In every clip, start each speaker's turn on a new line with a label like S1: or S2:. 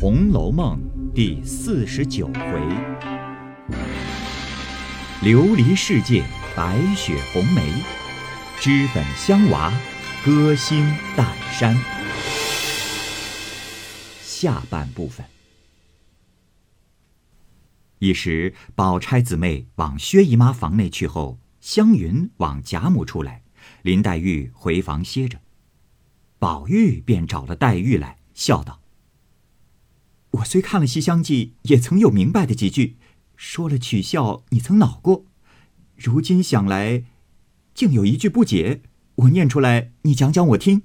S1: 红楼梦》第四十九回：琉璃世界白雪红梅，脂粉香娃歌星淡山。下半部分。一时，宝钗姊妹往薛姨妈房内去后，湘云往贾母出来，林黛玉回房歇着。宝玉便找了黛玉来，笑道：“我虽看了《西厢记》，也曾有明白的几句，说了取笑，你曾恼过。如今想来，竟有一句不解，我念出来，你讲讲我听。”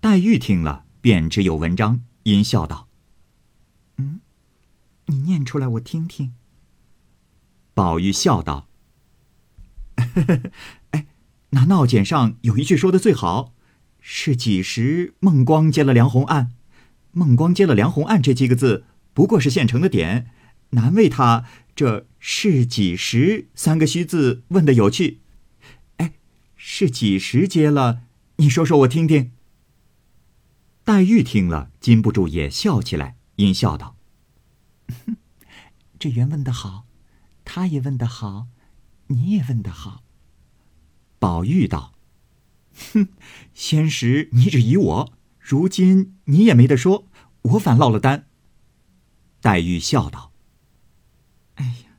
S1: 黛玉听了，便知有文章，因笑道：“
S2: 嗯，你念出来，我听听。”
S1: 宝玉笑道：“ 哎，那闹简上有一句说的最好。”是几时孟光接了梁鸿案？孟光接了梁鸿案这几个字，不过是现成的点，难为他这是几时三个虚字问的有趣。哎，是几时接了？你说说我听听。黛玉听了，禁不住也笑起来，因笑道：“
S2: 这原问的好，他也问的好，你也问的好。”
S1: 宝玉道。哼，先时你只疑我，如今你也没得说，我反落了单。黛玉笑道：“
S2: 哎呀，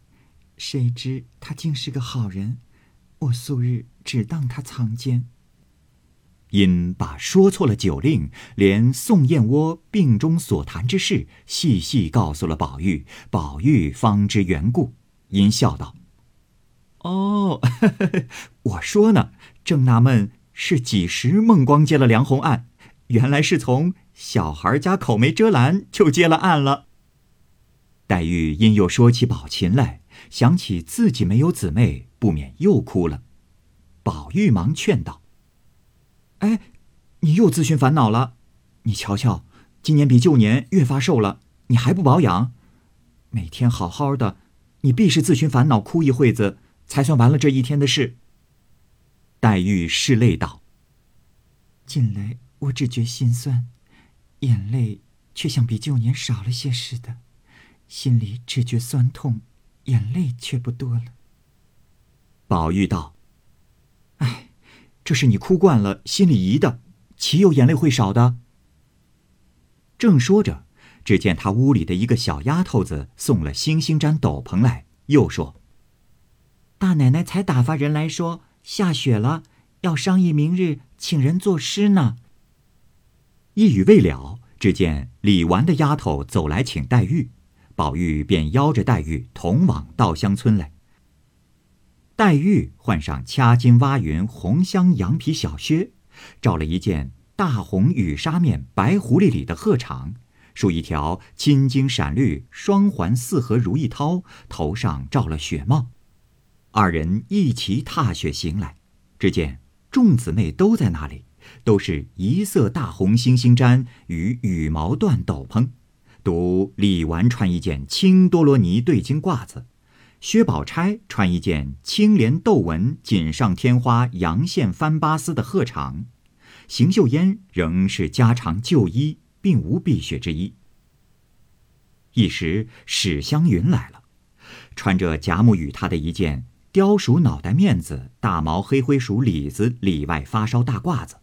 S2: 谁知他竟是个好人，我素日只当他藏奸。”
S1: 因把说错了酒令，连宋燕窝病中所谈之事，细细告诉了宝玉，宝玉方知缘故，因笑道：“哦，我说呢，正纳闷。”是几时孟光接了梁红案？原来是从小孩家口没遮拦就接了案了。黛玉因又说起宝琴来，想起自己没有姊妹，不免又哭了。宝玉忙劝道：“哎，你又自寻烦恼了。你瞧瞧，今年比旧年越发瘦了，你还不保养？每天好好的，你必是自寻烦恼，哭一会子，才算完了这一天的事。”黛玉拭泪道：“
S2: 近来我只觉心酸，眼泪却像比旧年少了些似的，心里只觉酸痛，眼泪却不多了。”
S1: 宝玉道：“哎，这是你哭惯了，心里疑的，岂有眼泪会少的？”正说着，只见他屋里的一个小丫头子送了星星毡斗篷来，又说：“
S2: 大奶奶才打发人来说。”下雪了，要商议明日请人作诗呢。
S1: 一语未了，只见李纨的丫头走来请黛玉，宝玉便邀着黛玉同往稻香村来。黛玉换上掐金挖云红香羊皮小靴，罩了一件大红羽纱面白狐狸里的鹤氅，束一条青金闪绿双环四合如意绦，头上罩了雪帽。二人一齐踏雪行来，只见众姊妹都在那里，都是一色大红星星毡与羽毛缎斗篷，独李纨穿一件青多罗尼对襟褂子，薛宝钗穿一件青莲斗纹锦上添花阳线翻巴丝的鹤氅，邢岫烟仍是家常旧衣，并无避雪之衣。一时史湘云来了，穿着贾母与她的一件。貂鼠脑袋面子，大毛黑灰鼠里子里外发烧大褂子，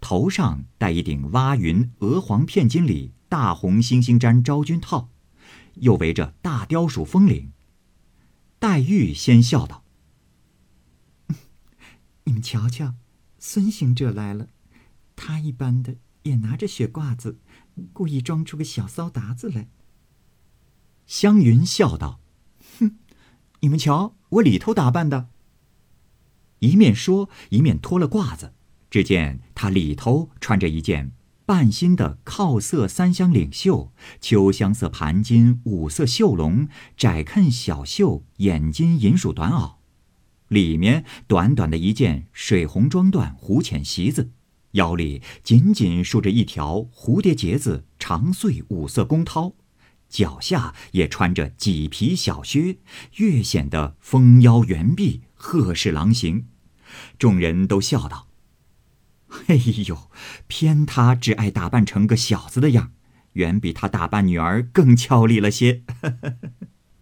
S1: 头上戴一顶挖云鹅黄片金里大红星星毡昭君套，又围着大貂鼠风领。黛玉先笑道：“
S2: 你们瞧瞧，孙行者来了，他一般的也拿着雪褂子，故意装出个小骚达子来。”
S1: 湘云笑道：“哼，你们瞧。”我里头打扮的，一面说一面脱了褂子，只见他里头穿着一件半新的靠色三香领袖，秋香色盘襟，五色绣龙，窄衬小袖，眼金银鼠短袄，里面短短的一件水红装缎弧浅席子，腰里紧紧束着一条蝴蝶结子长穗五色宫绦。脚下也穿着麂皮小靴，越显得丰腰圆臂，鹤视狼形。众人都笑道：“ 哎呦，偏他只爱打扮成个小子的样，远比他打扮女儿更俏丽了些。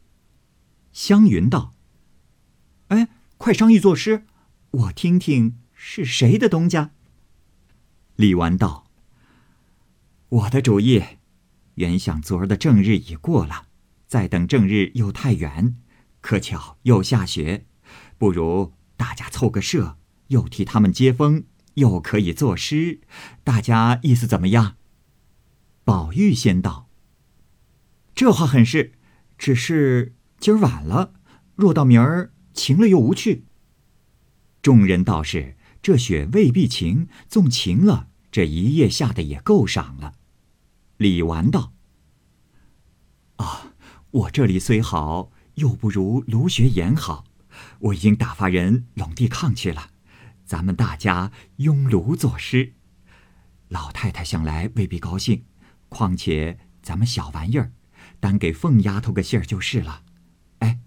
S1: 湘云道：“哎，快商议作诗，我听听是谁的东家。”李纨道：“我的主意，原想昨儿的正日已过了，再等正日又太远，可巧又下雪，不如大家凑个社，又替他们接风，又可以作诗，大家意思怎么样？”宝玉先道：“这话很是，只是今儿晚了，若到明儿晴了又无趣。”众人道是这雪未必晴，纵晴了。这一夜下的也够赏了，李纨道：“啊，我这里虽好，又不如卢学言好。我已经打发人拢地炕去了，咱们大家拥炉作诗。老太太想来未必高兴，况且咱们小玩意儿，单给凤丫头个信儿就是了。哎，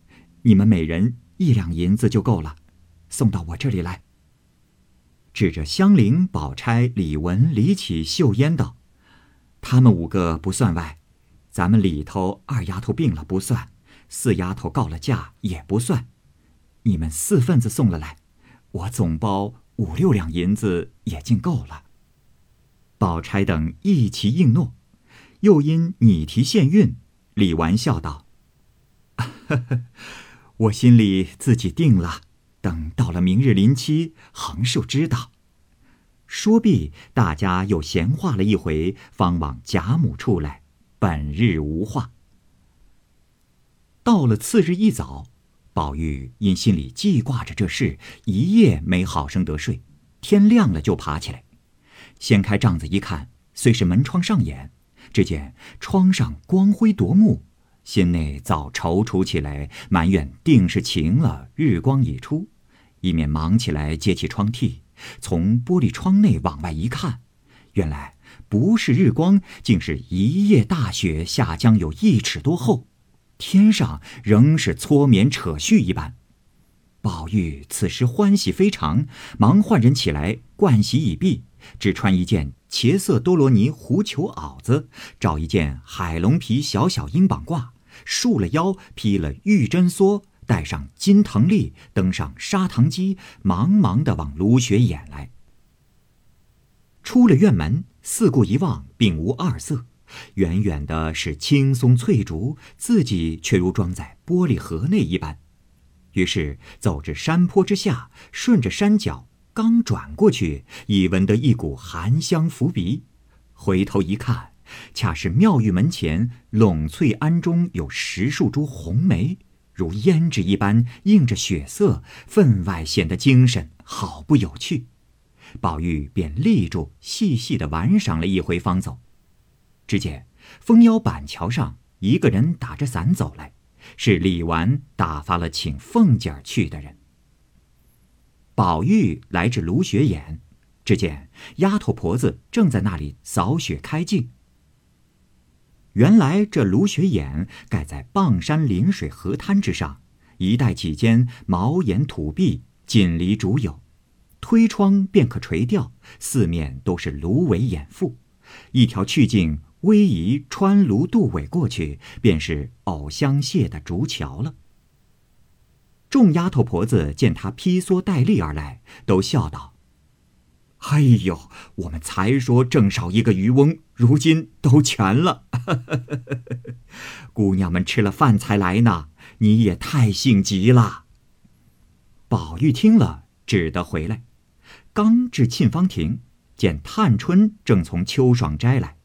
S1: 你们每人一两银子就够了，送到我这里来。”指着香菱、宝钗、李文、李绮、秀烟道：“他们五个不算外，咱们里头二丫头病了不算，四丫头告了假也不算。你们四份子送了来，我总包五六两银子也尽够了。”宝钗等一齐应诺，又因你提现运，李纨笑道：“ 我心里自己定了。”等到了明日临期，横竖知道。说毕，大家又闲话了一回，方往贾母处来。本日无话。到了次日一早，宝玉因心里记挂着这事，一夜没好生得睡。天亮了就爬起来，掀开帐子一看，虽是门窗上眼，只见窗上光辉夺目。心内早踌躇起来，埋怨定是晴了，日光已出，一面忙起来揭起窗屉，从玻璃窗内往外一看，原来不是日光，竟是一夜大雪下将有一尺多厚，天上仍是搓棉扯絮一般。宝玉此时欢喜非常，忙唤人起来，盥洗已毕，只穿一件茄色多罗尼狐裘袄子，找一件海龙皮小小鹰膀褂。束了腰，披了玉针梭，带上金藤笠，登上砂糖机，忙忙的往芦雪眼来。出了院门，四顾一望，并无二色，远远的是青松翠竹，自己却如装在玻璃盒内一般。于是走至山坡之下，顺着山脚，刚转过去，已闻得一股寒香拂鼻，回头一看。恰是庙宇门前垄翠庵中有十数株红梅，如胭脂一般映着血色，分外显得精神，好不有趣。宝玉便立住，细细的玩赏了一回，方走。只见枫腰板桥上一个人打着伞走来，是李纨打发了请凤姐儿去的人。宝玉来至芦雪眼，只见丫头婆子正在那里扫雪开镜。原来这芦雪眼盖在傍山临水河滩之上，一带几间茅檐土壁，锦篱竹友，推窗便可垂钓，四面都是芦苇掩覆，一条去径逶迤穿芦渡苇过去，便是藕香榭的竹桥了。众丫头婆子见他披蓑戴笠而来，都笑道。哎呦，我们才说正少一个渔翁，如今都全了。姑娘们吃了饭才来呢，你也太性急了。宝玉听了，只得回来。刚至沁芳亭，见探春正从秋爽斋来，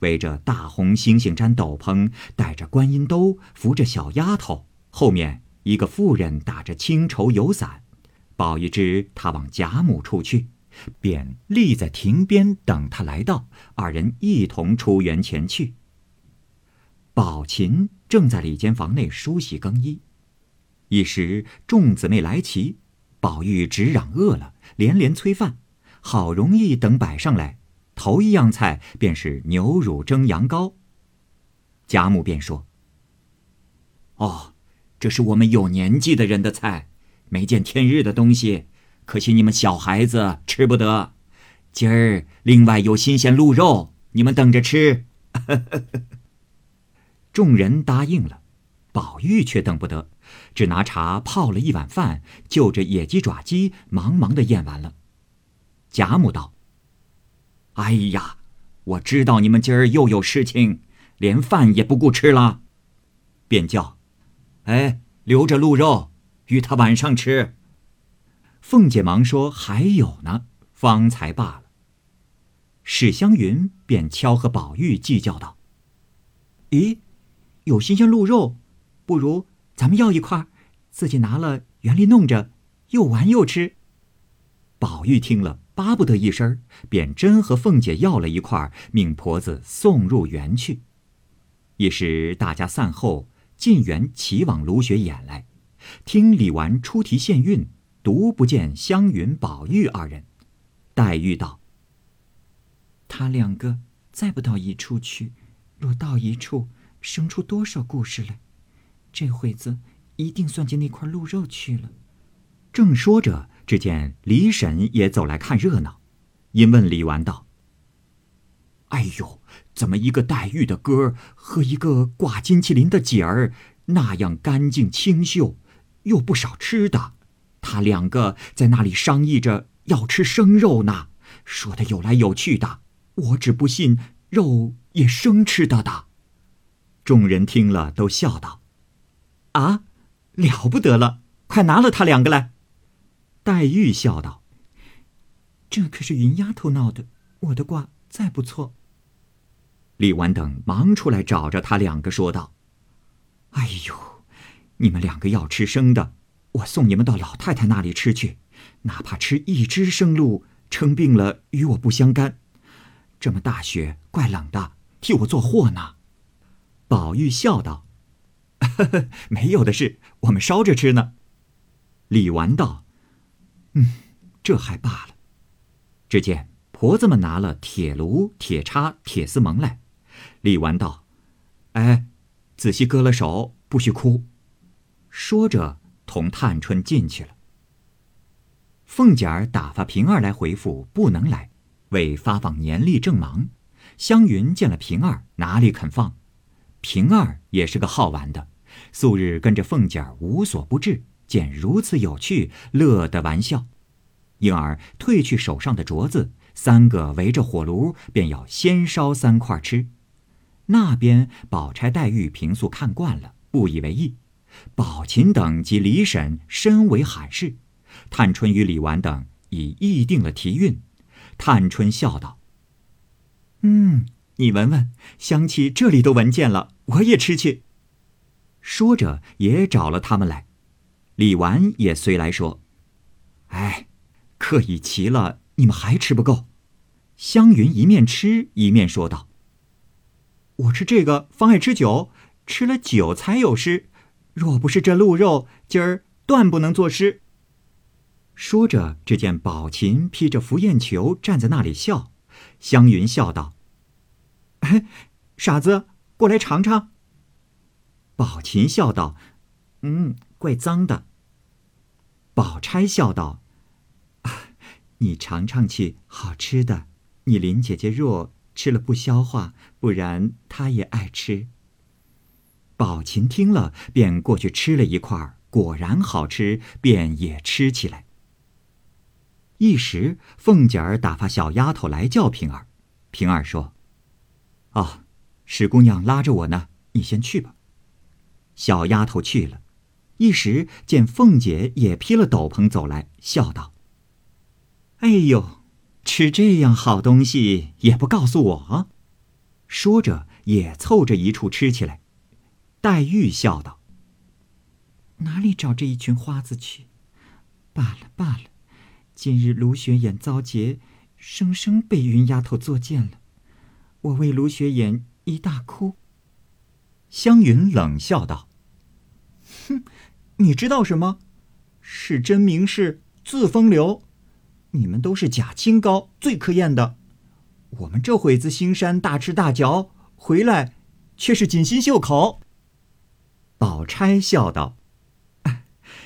S1: 围着大红猩猩毡斗篷，戴着观音兜，扶着小丫头，后面一个妇人打着青绸油伞。宝玉知他往贾母处去。便立在亭边等他来到，二人一同出园前去。宝琴正在里间房内梳洗更衣，一时众姊妹来齐，宝玉直嚷饿了，连连催饭，好容易等摆上来，头一样菜便是牛乳蒸羊羔。贾母便说：“哦，这是我们有年纪的人的菜，没见天日的东西。”可惜你们小孩子吃不得，今儿另外有新鲜鹿肉，你们等着吃。众人答应了，宝玉却等不得，只拿茶泡了一碗饭，就着野鸡爪鸡，忙忙的咽完了。贾母道：“哎呀，我知道你们今儿又有事情，连饭也不顾吃了，便叫，哎，留着鹿肉，与他晚上吃。”凤姐忙说：“还有呢，方才罢了。”史湘云便悄和宝玉计较道：“
S2: 咦？”有新鲜鹿肉，不如咱们要一块，自己拿了园里弄着，又玩又吃。
S1: 宝玉听了，巴不得一声，便真和凤姐要了一块，命婆子送入园去。一时大家散后，进园齐往芦雪眼来，听李纨出题献韵，独不见湘云、宝玉二人。黛玉道：“
S2: 他两个再不到一处去，若到一处。”生出多少故事来？这会子一定算计那块鹿肉去了。
S1: 正说着，只见李婶也走来看热闹，因问李纨道：“哎呦，怎么一个黛玉的哥和一个挂金麒麟的姐儿那样干净清秀，又不少吃的？他两个在那里商议着要吃生肉呢，说的有来有去的。我只不信肉也生吃的的。”众人听了，都笑道：“
S2: 啊，了不得了！快拿了他两个来。”
S1: 黛玉笑道：“
S2: 这可是云丫头闹的，我的卦再不错。”
S1: 李纨等忙出来找着他两个，说道：“哎呦，你们两个要吃生的，我送你们到老太太那里吃去，哪怕吃一只生鹿，称病了与我不相干。这么大雪，怪冷的，替我做货呢。”宝玉笑道：“没有的事，我们烧着吃呢。”李纨道：“嗯，这还罢了。”只见婆子们拿了铁炉、铁叉、铁丝蒙来。李纨道：“哎，仔细割了手，不许哭。”说着，同探春进去了。凤姐儿打发平儿来回复，不能来，为发放年历正忙。湘云见了平儿，哪里肯放？平儿也是个好玩的，素日跟着凤姐儿无所不至，见如此有趣，乐得玩笑，因而褪去手上的镯子，三个围着火炉，便要先烧三块吃。那边宝钗、黛玉平素看惯了，不以为意；宝琴等及李婶深为罕事。探春与李纨等已议定了题韵。探春笑道：“嗯。”你闻闻，香气这里都闻见了，我也吃去。说着，也找了他们来。李纨也随来说：“哎，客已齐了，你们还吃不够。”湘云一面吃一面说道：“我吃这个方爱吃酒，吃了酒才有诗。若不是这鹿肉，今儿断不能作诗。”说着，只见宝琴披着拂燕裘站在那里笑。湘云笑道。傻子，过来尝尝。宝琴笑道：“嗯，怪脏的。”宝钗笑道：“你尝尝去，好吃的。你林姐姐弱，吃了不消化，不然她也爱吃。”宝琴听了，便过去吃了一块，果然好吃，便也吃起来。一时，凤姐儿打发小丫头来叫平儿，平儿说。哦，史姑娘拉着我呢，你先去吧。小丫头去了，一时见凤姐也披了斗篷走来，笑道：“哎呦，吃这样好东西也不告诉我。”说着也凑着一处吃起来。黛玉笑道：“
S2: 哪里找这一群花子去？罢了罢了，今日卢雪眼遭劫，生生被云丫头作践了。”我为卢雪眼一大哭。
S1: 湘云冷笑道：“，
S2: 你知道什么？是真名士自风流。你们都是假清高，最可厌的。我们这会子兴山大吃大嚼，回来却是锦心绣口。”
S1: 宝钗笑道：“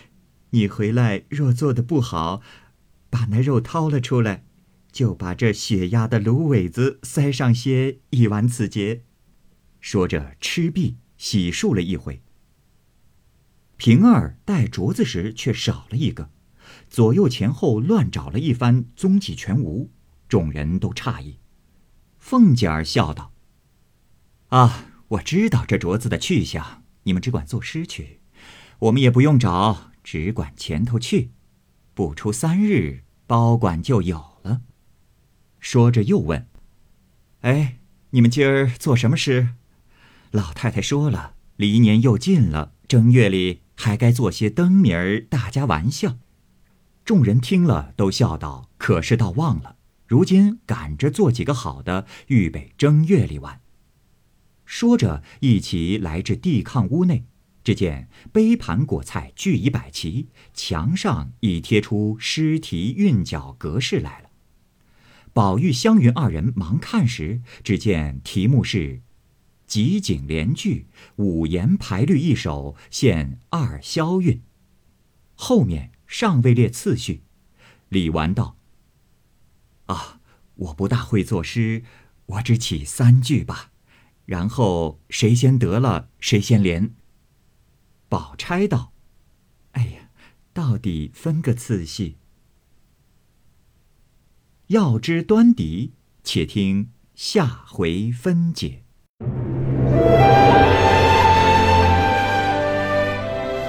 S1: 你回来若做的不好，把那肉掏了出来。”就把这血压的芦苇子塞上些，以完此节，说着吃毕，洗漱了一回。平儿带镯子时却少了一个，左右前后乱找了一番，踪迹全无。众人都诧异。凤姐儿笑道：“啊，我知道这镯子的去向，你们只管作诗去，我们也不用找，只管前头去，不出三日，包管就有了。”说着又问：“哎，你们今儿做什么诗？”老太太说了，离年又近了，正月里还该做些灯谜儿，大家玩笑。众人听了，都笑道：“可是倒忘了，如今赶着做几个好的，预备正月里玩。”说着，一起来至地炕屋内，只见杯盘果菜俱已摆齐，墙上已贴出诗题韵脚格式来了。宝玉、湘云二人忙看时，只见题目是。集景联句，五言排律一首，现二萧韵。后面尚未列次序。李纨道：“啊，我不大会作诗，我只起三句吧。然后谁先得了，谁先连。”宝钗道：“哎呀，到底分个次序。要知端倪，且听下回分解。”